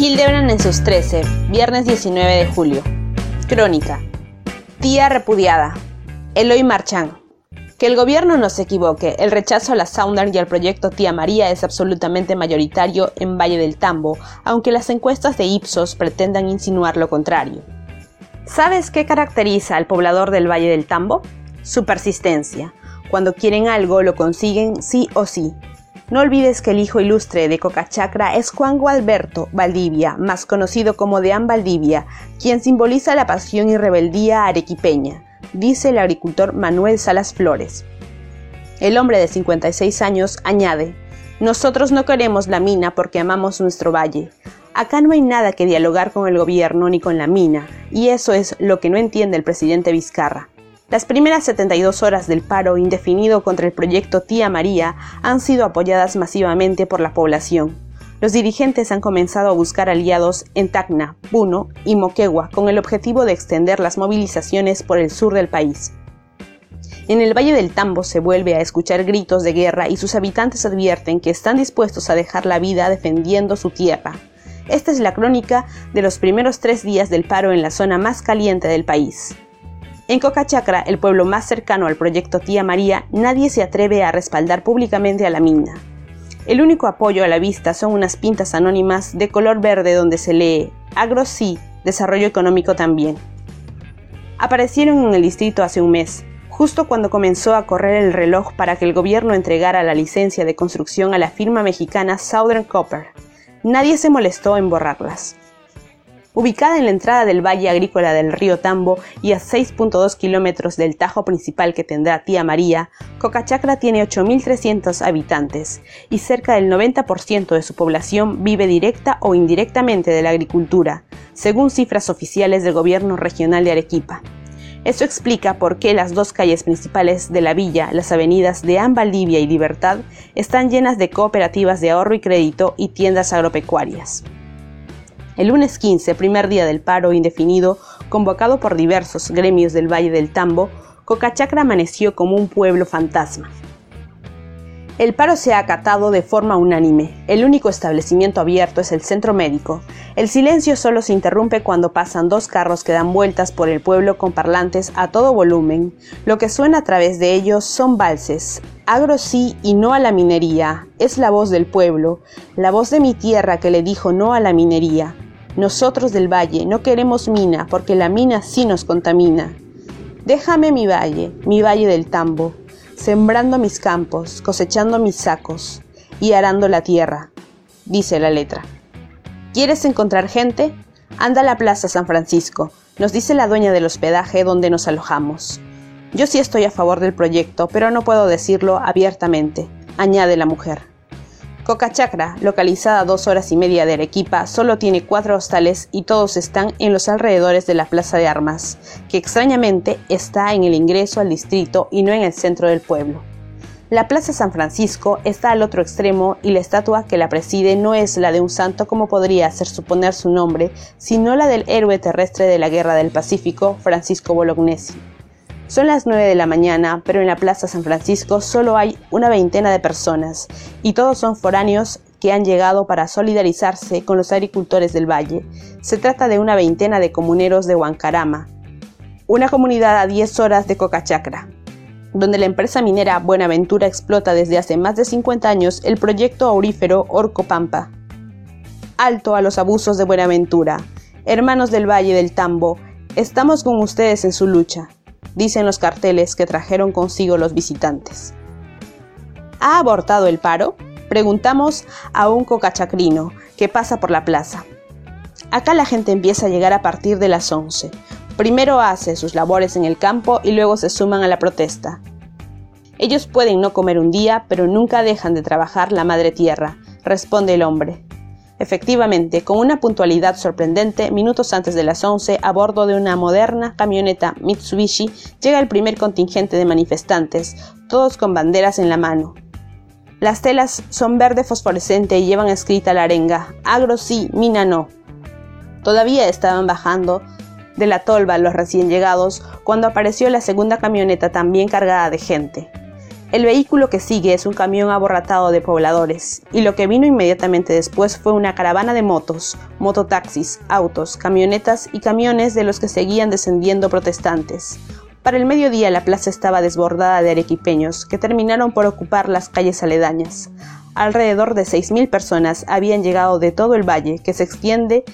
Hildebrand en sus 13, viernes 19 de julio. Crónica. Tía repudiada. Eloy Marchand. Que el gobierno no se equivoque, el rechazo a la Sounder y al proyecto Tía María es absolutamente mayoritario en Valle del Tambo, aunque las encuestas de Ipsos pretendan insinuar lo contrario. ¿Sabes qué caracteriza al poblador del Valle del Tambo? Su persistencia. Cuando quieren algo lo consiguen sí o sí. No olvides que el hijo ilustre de Cocachacra es Juan Gualberto Valdivia, más conocido como Deán Valdivia, quien simboliza la pasión y rebeldía arequipeña dice el agricultor Manuel Salas Flores. El hombre de 56 años añade, nosotros no queremos la mina porque amamos nuestro valle. Acá no hay nada que dialogar con el gobierno ni con la mina, y eso es lo que no entiende el presidente Vizcarra. Las primeras 72 horas del paro indefinido contra el proyecto Tía María han sido apoyadas masivamente por la población los dirigentes han comenzado a buscar aliados en Tacna, Puno y Moquegua con el objetivo de extender las movilizaciones por el sur del país. En el Valle del Tambo se vuelve a escuchar gritos de guerra y sus habitantes advierten que están dispuestos a dejar la vida defendiendo su tierra. Esta es la crónica de los primeros tres días del paro en la zona más caliente del país. En Cocachacra, el pueblo más cercano al proyecto Tía María, nadie se atreve a respaldar públicamente a la mina. El único apoyo a la vista son unas pintas anónimas de color verde donde se lee Agro sí, desarrollo económico también. Aparecieron en el distrito hace un mes, justo cuando comenzó a correr el reloj para que el gobierno entregara la licencia de construcción a la firma mexicana Southern Copper. Nadie se molestó en borrarlas. Ubicada en la entrada del valle agrícola del río Tambo y a 6.2 kilómetros del tajo principal que tendrá Tía María, Cocachacra tiene 8.300 habitantes y cerca del 90% de su población vive directa o indirectamente de la agricultura, según cifras oficiales del gobierno regional de Arequipa. Eso explica por qué las dos calles principales de la villa, las avenidas de Valdivia y Libertad, están llenas de cooperativas de ahorro y crédito y tiendas agropecuarias. El lunes 15, primer día del paro indefinido, convocado por diversos gremios del Valle del Tambo, Cocachacra amaneció como un pueblo fantasma. El paro se ha acatado de forma unánime. El único establecimiento abierto es el centro médico. El silencio solo se interrumpe cuando pasan dos carros que dan vueltas por el pueblo con parlantes a todo volumen. Lo que suena a través de ellos son valses. Agro sí y no a la minería. Es la voz del pueblo, la voz de mi tierra que le dijo no a la minería. Nosotros del valle no queremos mina porque la mina sí nos contamina. Déjame mi valle, mi valle del tambo, sembrando mis campos, cosechando mis sacos y arando la tierra, dice la letra. ¿Quieres encontrar gente? Anda a la Plaza San Francisco, nos dice la dueña del hospedaje donde nos alojamos. Yo sí estoy a favor del proyecto, pero no puedo decirlo abiertamente, añade la mujer. Cocachacra, localizada a dos horas y media de Arequipa, solo tiene cuatro hostales y todos están en los alrededores de la Plaza de Armas, que extrañamente está en el ingreso al distrito y no en el centro del pueblo. La Plaza San Francisco está al otro extremo y la estatua que la preside no es la de un santo como podría hacer suponer su nombre, sino la del héroe terrestre de la Guerra del Pacífico, Francisco Bolognesi. Son las 9 de la mañana, pero en la Plaza San Francisco solo hay una veintena de personas, y todos son foráneos que han llegado para solidarizarse con los agricultores del valle. Se trata de una veintena de comuneros de Huancarama, una comunidad a 10 horas de Cocachacra, donde la empresa minera Buenaventura explota desde hace más de 50 años el proyecto aurífero Orco Pampa. Alto a los abusos de Buenaventura. Hermanos del Valle del Tambo, estamos con ustedes en su lucha dicen los carteles que trajeron consigo los visitantes. ¿Ha abortado el paro? Preguntamos a un cocachacrino que pasa por la plaza. Acá la gente empieza a llegar a partir de las 11. Primero hace sus labores en el campo y luego se suman a la protesta. Ellos pueden no comer un día, pero nunca dejan de trabajar la madre tierra, responde el hombre. Efectivamente, con una puntualidad sorprendente, minutos antes de las 11, a bordo de una moderna camioneta Mitsubishi, llega el primer contingente de manifestantes, todos con banderas en la mano. Las telas son verde fosforescente y llevan escrita la arenga, agro sí, mina no. Todavía estaban bajando de la tolva los recién llegados cuando apareció la segunda camioneta también cargada de gente. El vehículo que sigue es un camión aborratado de pobladores, y lo que vino inmediatamente después fue una caravana de motos, mototaxis, autos, camionetas y camiones de los que seguían descendiendo protestantes. Para el mediodía la plaza estaba desbordada de arequipeños, que terminaron por ocupar las calles aledañas. Alrededor de 6.000 personas habían llegado de todo el valle, que se extiende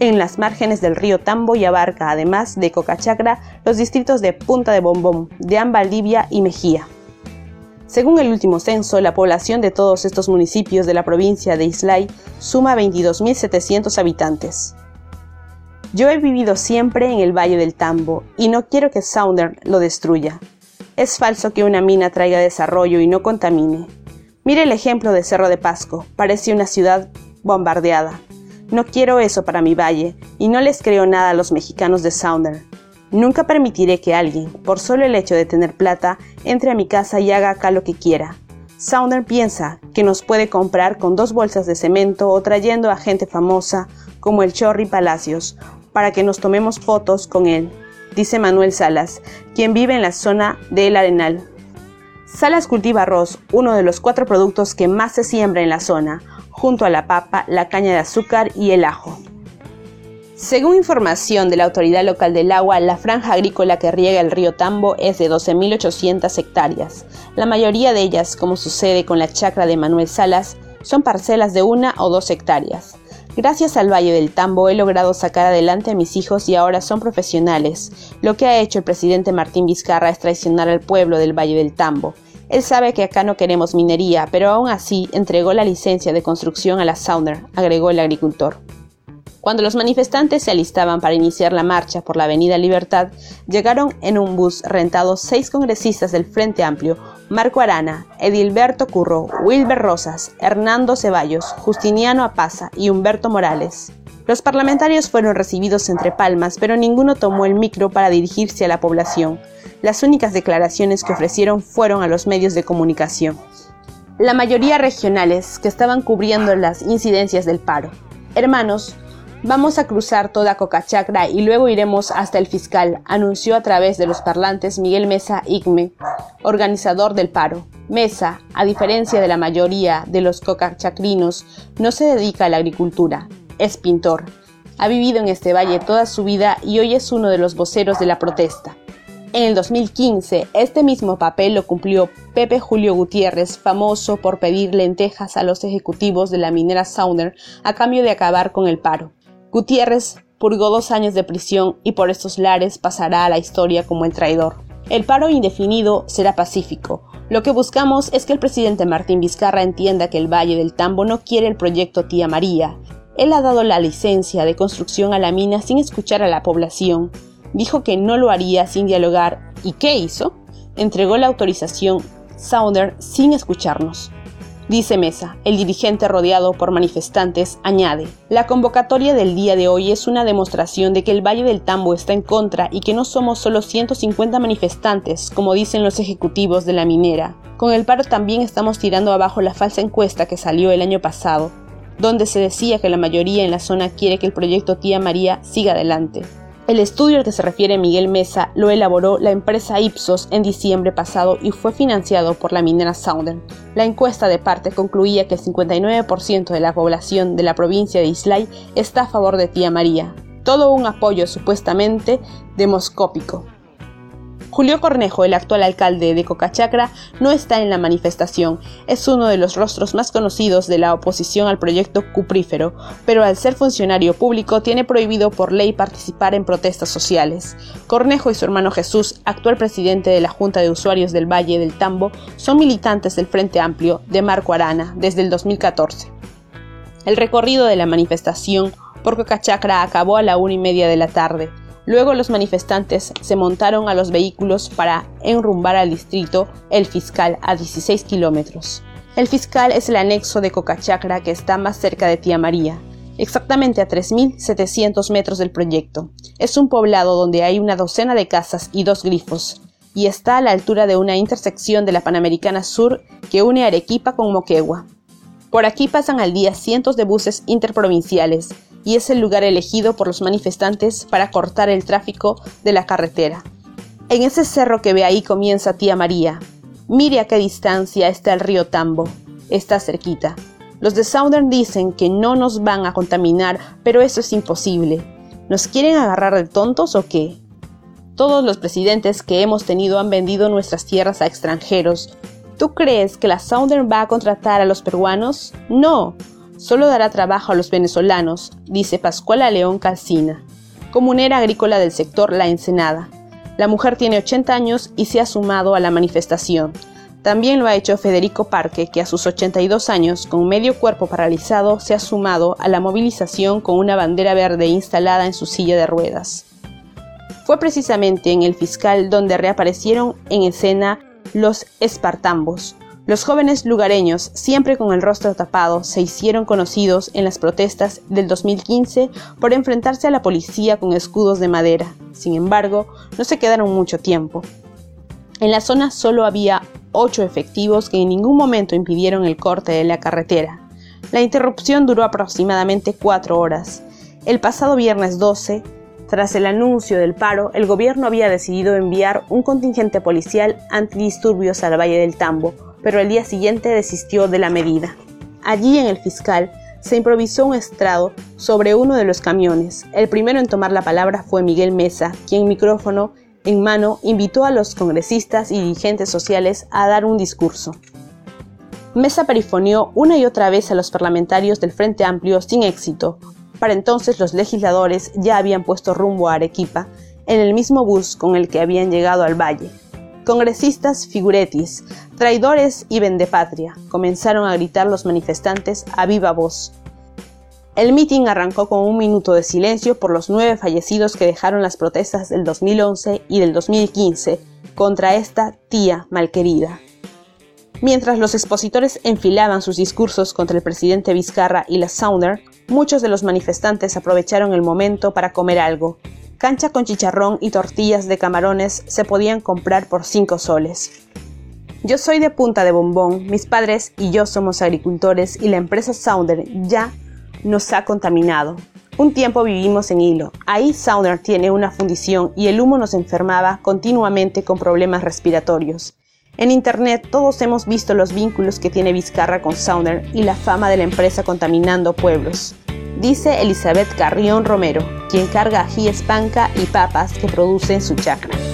en las márgenes del río Tambo y abarca, además de Cocachacra, los distritos de Punta de Bombón, de Valdivia y Mejía. Según el último censo, la población de todos estos municipios de la provincia de Islay suma 22.700 habitantes. Yo he vivido siempre en el Valle del Tambo y no quiero que Sounder lo destruya. Es falso que una mina traiga desarrollo y no contamine. Mire el ejemplo de Cerro de Pasco, parece una ciudad bombardeada. No quiero eso para mi valle y no les creo nada a los mexicanos de Sounder. Nunca permitiré que alguien, por solo el hecho de tener plata, entre a mi casa y haga acá lo que quiera. Sounder piensa que nos puede comprar con dos bolsas de cemento o trayendo a gente famosa como el Chorri Palacios para que nos tomemos fotos con él, dice Manuel Salas, quien vive en la zona del Arenal. Salas cultiva arroz, uno de los cuatro productos que más se siembra en la zona, junto a la papa, la caña de azúcar y el ajo. Según información de la Autoridad Local del Agua, la franja agrícola que riega el río Tambo es de 12.800 hectáreas. La mayoría de ellas, como sucede con la chacra de Manuel Salas, son parcelas de una o dos hectáreas. Gracias al Valle del Tambo he logrado sacar adelante a mis hijos y ahora son profesionales. Lo que ha hecho el presidente Martín Vizcarra es traicionar al pueblo del Valle del Tambo. Él sabe que acá no queremos minería, pero aún así entregó la licencia de construcción a la Sounder, agregó el agricultor. Cuando los manifestantes se alistaban para iniciar la marcha por la Avenida Libertad, llegaron en un bus rentado seis congresistas del Frente Amplio, Marco Arana, Edilberto Curro, Wilber Rosas, Hernando Ceballos, Justiniano Apaza y Humberto Morales. Los parlamentarios fueron recibidos entre palmas, pero ninguno tomó el micro para dirigirse a la población. Las únicas declaraciones que ofrecieron fueron a los medios de comunicación. La mayoría regionales que estaban cubriendo las incidencias del paro. Hermanos, Vamos a cruzar toda Cocachacra y luego iremos hasta el fiscal, anunció a través de los parlantes Miguel Mesa Igme, organizador del paro. Mesa, a diferencia de la mayoría de los cocachacrinos, no se dedica a la agricultura, es pintor. Ha vivido en este valle toda su vida y hoy es uno de los voceros de la protesta. En el 2015, este mismo papel lo cumplió Pepe Julio Gutiérrez, famoso por pedir lentejas a los ejecutivos de la minera Sounder a cambio de acabar con el paro. Gutiérrez purgó dos años de prisión y por estos lares pasará a la historia como el traidor. El paro indefinido será pacífico. Lo que buscamos es que el presidente Martín Vizcarra entienda que el Valle del Tambo no quiere el proyecto Tía María. Él ha dado la licencia de construcción a la mina sin escuchar a la población. Dijo que no lo haría sin dialogar. ¿Y qué hizo? Entregó la autorización Sounder sin escucharnos. Dice Mesa, el dirigente rodeado por manifestantes, añade, la convocatoria del día de hoy es una demostración de que el Valle del Tambo está en contra y que no somos solo 150 manifestantes, como dicen los ejecutivos de la minera. Con el paro también estamos tirando abajo la falsa encuesta que salió el año pasado, donde se decía que la mayoría en la zona quiere que el proyecto Tía María siga adelante. El estudio al que se refiere Miguel Mesa lo elaboró la empresa Ipsos en diciembre pasado y fue financiado por la minera Southern. La encuesta de parte concluía que el 59% de la población de la provincia de Islay está a favor de Tía María, todo un apoyo supuestamente demoscópico. Julio Cornejo, el actual alcalde de Cocachacra, no está en la manifestación. Es uno de los rostros más conocidos de la oposición al proyecto cuprífero, pero al ser funcionario público tiene prohibido por ley participar en protestas sociales. Cornejo y su hermano Jesús, actual presidente de la Junta de Usuarios del Valle del Tambo, son militantes del Frente Amplio de Marco Arana desde el 2014. El recorrido de la manifestación por Cocachacra acabó a la una y media de la tarde. Luego los manifestantes se montaron a los vehículos para enrumbar al distrito El Fiscal a 16 kilómetros. El Fiscal es el anexo de Cocachacra que está más cerca de Tía María, exactamente a 3.700 metros del proyecto. Es un poblado donde hay una docena de casas y dos grifos, y está a la altura de una intersección de la Panamericana Sur que une Arequipa con Moquegua. Por aquí pasan al día cientos de buses interprovinciales, y es el lugar elegido por los manifestantes para cortar el tráfico de la carretera. En ese cerro que ve ahí comienza Tía María. Mire a qué distancia está el río Tambo. Está cerquita. Los de Southern dicen que no nos van a contaminar, pero eso es imposible. ¿Nos quieren agarrar de tontos o qué? Todos los presidentes que hemos tenido han vendido nuestras tierras a extranjeros. ¿Tú crees que la Southern va a contratar a los peruanos? No, solo dará trabajo a los venezolanos, dice Pascuala León Calcina, comunera agrícola del sector La Ensenada. La mujer tiene 80 años y se ha sumado a la manifestación. También lo ha hecho Federico Parque, que a sus 82 años, con medio cuerpo paralizado, se ha sumado a la movilización con una bandera verde instalada en su silla de ruedas. Fue precisamente en el fiscal donde reaparecieron en escena los espartambos, los jóvenes lugareños, siempre con el rostro tapado, se hicieron conocidos en las protestas del 2015 por enfrentarse a la policía con escudos de madera. Sin embargo, no se quedaron mucho tiempo. En la zona solo había ocho efectivos que en ningún momento impidieron el corte de la carretera. La interrupción duró aproximadamente cuatro horas. El pasado viernes 12, tras el anuncio del paro, el gobierno había decidido enviar un contingente policial antidisturbios al Valle del Tambo, pero el día siguiente desistió de la medida. Allí en el fiscal se improvisó un estrado sobre uno de los camiones. El primero en tomar la palabra fue Miguel Mesa, quien micrófono en mano invitó a los congresistas y dirigentes sociales a dar un discurso. Mesa perifoneó una y otra vez a los parlamentarios del Frente Amplio sin éxito. Para entonces los legisladores ya habían puesto rumbo a Arequipa en el mismo bus con el que habían llegado al valle. Congresistas figuretis, traidores y vendepatria, comenzaron a gritar los manifestantes a viva voz. El mitin arrancó con un minuto de silencio por los nueve fallecidos que dejaron las protestas del 2011 y del 2015 contra esta tía malquerida. Mientras los expositores enfilaban sus discursos contra el presidente Vizcarra y la Sounder, muchos de los manifestantes aprovecharon el momento para comer algo, Cancha con chicharrón y tortillas de camarones se podían comprar por 5 soles. Yo soy de Punta de Bombón, mis padres y yo somos agricultores y la empresa Sounder ya nos ha contaminado. Un tiempo vivimos en hilo. Ahí Sounder tiene una fundición y el humo nos enfermaba continuamente con problemas respiratorios. En internet todos hemos visto los vínculos que tiene Vizcarra con Sounder y la fama de la empresa contaminando pueblos dice Elizabeth Carrión Romero, quien carga ají espanca y papas que produce en su chacra.